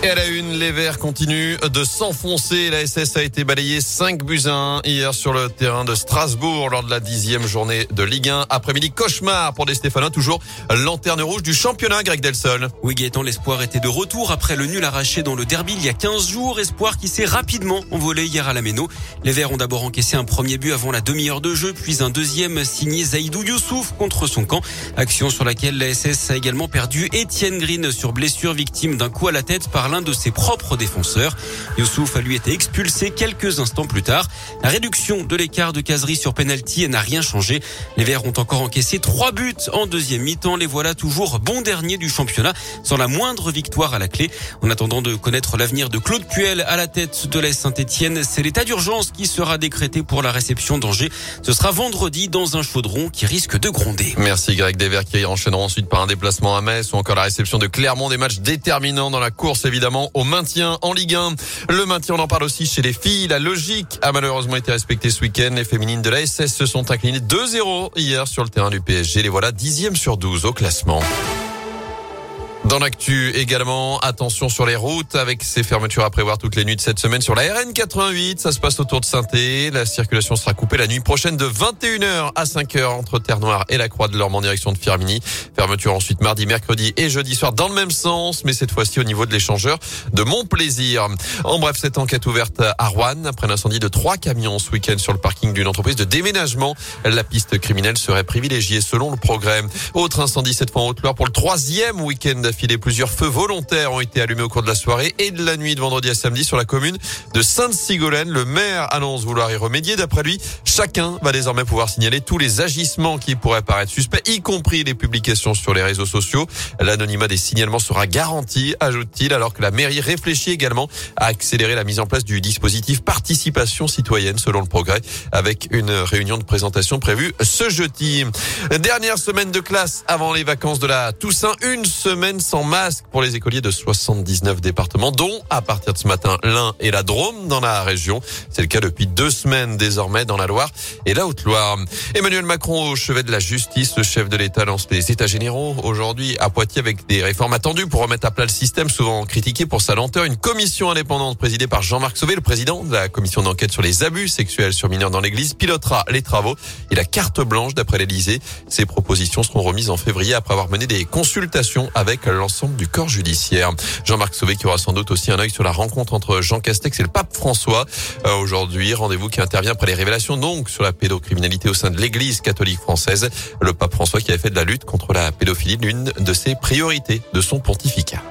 Et à la une, les Verts continuent de s'enfoncer. La SS a été balayée 5 buts 1 hier sur le terrain de Strasbourg lors de la dixième journée de Ligue 1. Après-midi, cauchemar pour des Stéphanois, toujours lanterne rouge du championnat, Greg Delsol. Oui, Gaëtan, l'espoir était de retour après le nul arraché dans le derby il y a 15 jours. Espoir qui s'est rapidement envolé hier à la Méno. Les Verts ont d'abord encaissé un premier but avant la demi-heure de jeu, puis un deuxième signé Zaïdou Youssouf contre son camp. Action sur laquelle la SS a également perdu Étienne Green sur blessure, victime d'un coup à la tête par l'un de ses propres défenseurs. Youssouf a lui été expulsé quelques instants plus tard. La réduction de l'écart de caserie sur penalty n'a rien changé. Les Verts ont encore encaissé trois buts en deuxième mi-temps. Les voilà toujours bons derniers du championnat sans la moindre victoire à la clé. En attendant de connaître l'avenir de Claude Puel à la tête de l'Est Saint-Etienne, c'est l'état d'urgence qui sera décrété pour la réception d'Angers. Ce sera vendredi dans un chaudron qui risque de gronder. Merci Greg enchaîneront ensuite par un déplacement à Metz ou encore la réception de Clermont, des matchs déterminants dans la course au maintien en Ligue 1. Le maintien, on en parle aussi chez les filles. La logique a malheureusement été respectée ce week-end. Les féminines de la SS se sont inclinées 2-0 hier sur le terrain du PSG. Les voilà dixième sur 12 au classement. Dans l'actu également, attention sur les routes avec ces fermetures à prévoir toutes les nuits de cette semaine sur la RN 88. Ça se passe autour de saint La circulation sera coupée la nuit prochaine de 21h à 5h entre Terre-Noire et la Croix de l'Orme en direction de Firmini. Fermeture ensuite mardi, mercredi et jeudi soir dans le même sens, mais cette fois-ci au niveau de l'échangeur de Mon Plaisir. En bref, cette enquête ouverte à Rouen après l'incendie de trois camions ce week-end sur le parking d'une entreprise de déménagement. La piste criminelle serait privilégiée selon le progrès. Autre incendie cette fois en Haute-Loire pour le troisième week-end Plusieurs feux volontaires ont été allumés au cours de la soirée et de la nuit de vendredi à samedi sur la commune de Sainte-Sigolène. Le maire annonce vouloir y remédier. D'après lui, chacun va désormais pouvoir signaler tous les agissements qui pourraient paraître suspects, y compris les publications sur les réseaux sociaux. L'anonymat des signalements sera garanti, ajoute-t-il, alors que la mairie réfléchit également à accélérer la mise en place du dispositif participation citoyenne selon le progrès avec une réunion de présentation prévue ce jeudi. Dernière semaine de classe avant les vacances de la Toussaint, une semaine sans masque pour les écoliers de 79 départements, dont à partir de ce matin l'Ain et la Drôme dans la région. C'est le cas depuis deux semaines désormais dans la Loire et la Haute-Loire. Emmanuel Macron au chevet de la justice, le chef de l'État lance les États généraux aujourd'hui à Poitiers avec des réformes attendues pour remettre à plat le système souvent critiqué pour sa lenteur. Une commission indépendante présidée par Jean-Marc Sauvé, le président de la commission d'enquête sur les abus sexuels sur mineurs dans l'église, pilotera les travaux et la carte blanche d'après l'Élysée. Ces propositions seront remises en février après avoir mené des consultations avec l'ensemble du corps judiciaire. Jean-Marc Sauvé qui aura sans doute aussi un œil sur la rencontre entre Jean Castex et le pape François. Euh, aujourd'hui, rendez-vous qui intervient après les révélations donc sur la pédocriminalité au sein de l'église catholique française. Le pape François qui avait fait de la lutte contre la pédophilie l'une de ses priorités de son pontificat.